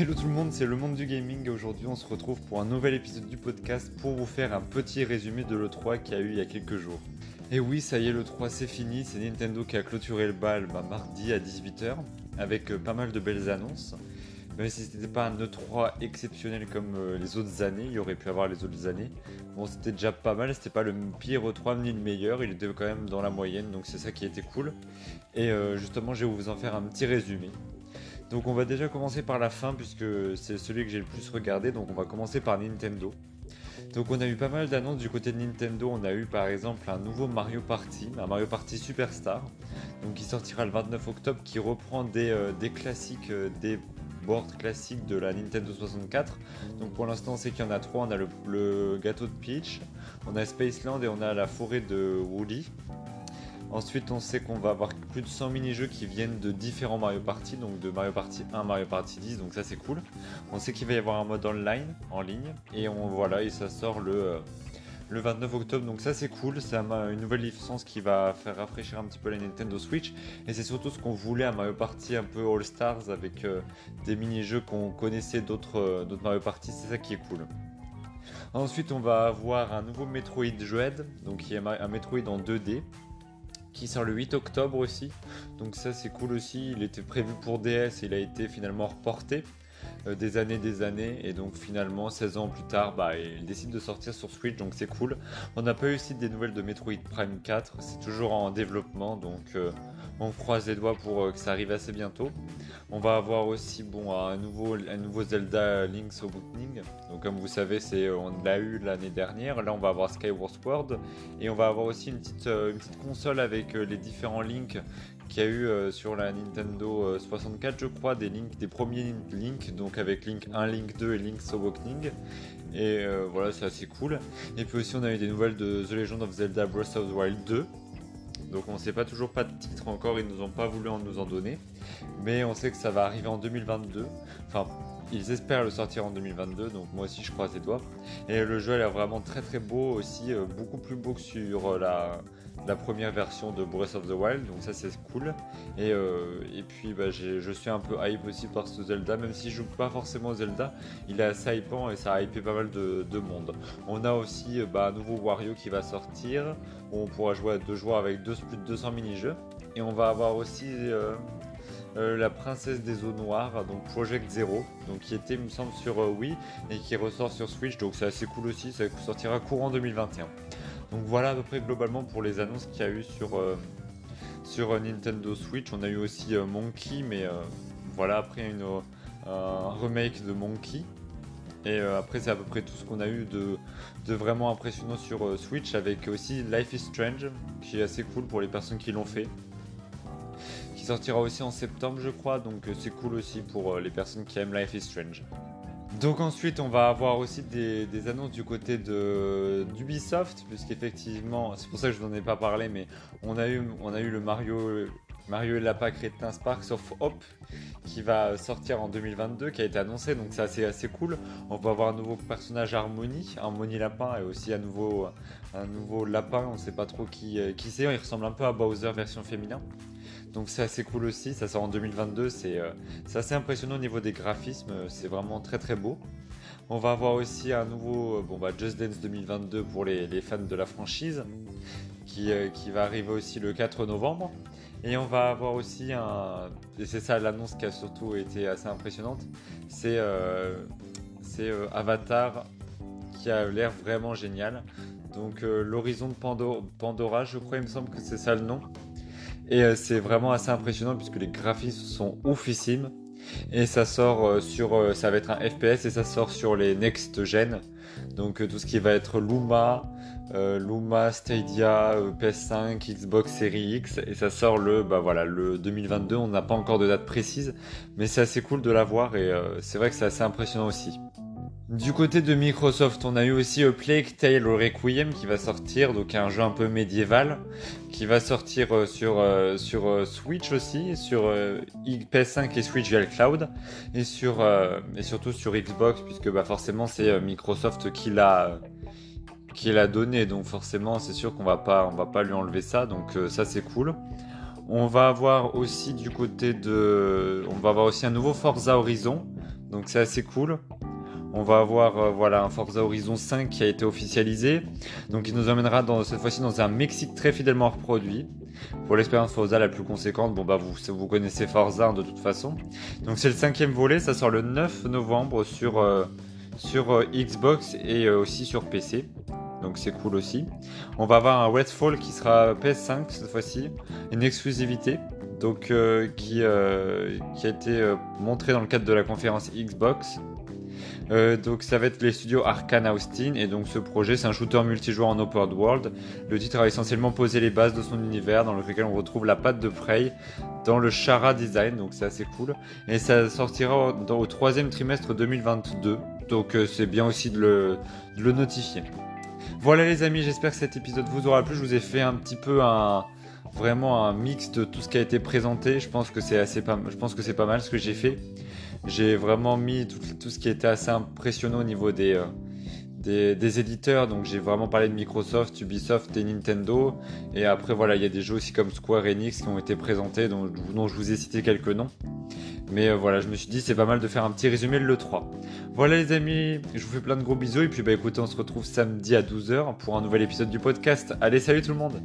Hello tout le monde, c'est le monde du gaming et aujourd'hui on se retrouve pour un nouvel épisode du podcast pour vous faire un petit résumé de l'E3 qui a eu il y a quelques jours. Et oui, ça y est, l'E3 c'est fini, c'est Nintendo qui a clôturé le bal bah, mardi à 18h avec euh, pas mal de belles annonces. Même si c'était pas un E3 exceptionnel comme euh, les autres années, il y aurait pu avoir les autres années. Bon, c'était déjà pas mal, c'était pas le pire E3 ni le meilleur, il était quand même dans la moyenne, donc c'est ça qui était cool. Et euh, justement, je vais vous en faire un petit résumé. Donc on va déjà commencer par la fin puisque c'est celui que j'ai le plus regardé, donc on va commencer par Nintendo. Donc on a eu pas mal d'annonces du côté de Nintendo, on a eu par exemple un nouveau Mario Party, un Mario Party Superstar, donc qui sortira le 29 octobre, qui reprend des, euh, classiques, euh, des boards classiques de la Nintendo 64. Donc pour l'instant on sait qu'il y en a trois, on a le, le gâteau de Peach, on a Spaceland et on a la forêt de Woody. Ensuite, on sait qu'on va avoir plus de 100 mini-jeux qui viennent de différents Mario Party, donc de Mario Party 1, Mario Party 10, donc ça c'est cool. On sait qu'il va y avoir un mode online, en ligne, et on voilà, et ça sort le, euh, le 29 octobre, donc ça c'est cool. C'est une nouvelle licence qui va faire rafraîchir un petit peu la Nintendo Switch, et c'est surtout ce qu'on voulait à Mario Party un peu All Stars avec euh, des mini-jeux qu'on connaissait d'autres euh, d'autres Mario Party, c'est ça qui est cool. Ensuite, on va avoir un nouveau Metroid Dread, donc qui est un Metroid en 2D, qui sort le 8 octobre aussi. Donc ça c'est cool aussi. Il était prévu pour DS il a été finalement reporté euh, des années des années et donc finalement 16 ans plus tard bah, il décide de sortir sur Switch donc c'est cool. On n'a pas eu aussi des nouvelles de Metroid Prime 4, c'est toujours en développement donc euh, on croise les doigts pour euh, que ça arrive assez bientôt. On va avoir aussi bon, un, nouveau, Zelda Link's Awakening. Donc comme vous savez, c'est, on l'a eu l'année dernière. Là, on va avoir Skyward Sword. Et on va avoir aussi une petite, une petite console avec les différents links qu'il y a eu sur la Nintendo 64, je crois, des des premiers links, donc avec Link 1, Link 2 et Link's Awakening. Et voilà, c'est assez cool. Et puis aussi, on a eu des nouvelles de The Legend of Zelda Breath of the Wild 2. Donc on sait pas toujours pas de titre encore, ils nous ont pas voulu en nous en donner. Mais on sait que ça va arriver en 2022. Enfin, ils espèrent le sortir en 2022, donc moi aussi je croise les doigts. Et le jeu a l'air vraiment très très beau aussi, euh, beaucoup plus beau que sur euh, la, la première version de Breath of the Wild, donc ça c'est cool. Et, euh, et puis bah, je suis un peu hype aussi par ce Zelda, même si je joue pas forcément Zelda, il est assez hypant et ça a hypé pas mal de, monde. On a aussi bah, un nouveau Wario qui va sortir, où on pourra jouer à deux joueurs avec deux, plus de 200 mini-jeux. Et on va avoir aussi euh, euh, la princesse des eaux noires, donc Project Zero, donc qui était, il me semble, sur Wii et qui ressort sur Switch, donc c'est assez cool aussi, ça sortira courant 2021. Donc voilà à peu près globalement pour les annonces qu'il y a eu sur, euh, sur euh, Nintendo Switch. On a eu aussi euh, Monkey, mais voilà, après une, un remake de Monkey. Et après, c'est à peu près tout ce qu'on a eu de, de vraiment impressionnant sur Switch, avec aussi Life is Strange, qui est assez cool pour les personnes qui l'ont fait. Qui sortira aussi en septembre, je crois, donc c'est cool aussi pour les personnes qui aiment Life is Strange. Donc ensuite, on va avoir aussi des, annonces du côté de d'Ubisoft, puisqu'effectivement, c'est pour ça que je n'en ai pas parlé, mais on a eu, on a eu le Mario, Mario et Lapin Crétin Sparks of Hope qui va sortir en 2022, qui a été annoncé, donc c'est assez, cool. On va avoir un nouveau personnage Harmony, Harmony Lapin, et aussi un nouveau, lapin, on ne sait pas trop qui, c'est, il ressemble un peu à Bowser version féminin. Donc c'est assez cool aussi, ça sort en 2022, euh, c'est assez impressionnant au niveau des graphismes, c'est vraiment très très beau. On va avoir aussi un nouveau euh, bon, bah, Just Dance 2022 pour les, fans de la franchise, qui, euh, qui, va arriver aussi le 4 novembre. Et on va avoir aussi un... Et c'est ça l'annonce qui a surtout été assez impressionnante, c'est Avatar qui a l'air vraiment génial. Donc l'horizon de Pandora, je crois, il me semble que c'est ça le nom. Et euh, c'est vraiment assez impressionnant puisque les graphismes sont oufissimes. Et ça sort euh, sur, euh, ça va être un FPS et ça sort sur les next gen. Donc tout ce qui va être Luma, Luma, Stadia, PS5, Xbox Series X et ça sort le, bah voilà, le 2022. On n'a pas encore de date précise, mais c'est assez cool de l'avoir et c'est vrai que c'est assez impressionnant aussi. Du côté de Microsoft, on a eu aussi A Plague Tale Requiem qui va sortir, donc un jeu un peu médiéval, qui va sortir euh, sur, euh, euh, Switch aussi, sur PS5 et Switch via cloud, et, sur, surtout sur Xbox, puisque bah, forcément c'est Microsoft qui l'a qui l'a donné, donc forcément c'est sûr qu'on va pas on va pas lui enlever ça, donc ça c'est cool. On va avoir aussi du côté de, on va avoir aussi un nouveau Forza Horizon donc c'est assez cool. On va avoir euh, voilà, un Forza Horizon 5 qui a été officialisé. Donc il nous emmènera cette fois-ci dans un Mexique très fidèlement reproduit. Pour l'expérience Forza la plus conséquente, bon bah vous, connaissez Forza hein, de toute façon. Donc c'est le cinquième volet, ça sort le 9 novembre sur, euh, euh, Xbox et aussi sur PC. Donc c'est cool aussi. On va avoir un Redfall qui sera PS5 cette fois-ci, une exclusivité donc qui, qui a été montré dans le cadre de la conférence Xbox. Euh, donc ça va être les studios Arkane Austin. Et donc ce projet c'est un shooter multijoueur en open world. Le titre a essentiellement posé les bases de son univers dans lequel on retrouve la patte de Prey dans le Chara design. Donc c'est assez cool. Et ça sortira au, troisième trimestre 2022 donc euh, c'est bien aussi de le, de le notifier. Voilà les amis j'espère que cet épisode vous aura plu. Je vous ai fait un petit peu un vraiment un mix de tout ce qui a été présenté je pense que c'est assez pas je pense que c'est pas mal ce que j'ai fait j'ai vraiment mis tout, ce qui était assez impressionnant au niveau euh, des, des, éditeurs. Donc j'ai vraiment parlé de Microsoft, Ubisoft et Nintendo. Et après, voilà, il y a des jeux aussi comme Square Enix qui ont été présentés, dont, je vous ai cité quelques noms. Mais euh, voilà, je me suis dit c'est pas mal de faire un petit résumé de l'E3. Voilà les amis, je vous fais plein de gros bisous et puis bah écoutez, on se retrouve samedi à 12h pour un nouvel épisode du podcast. Allez, salut tout le monde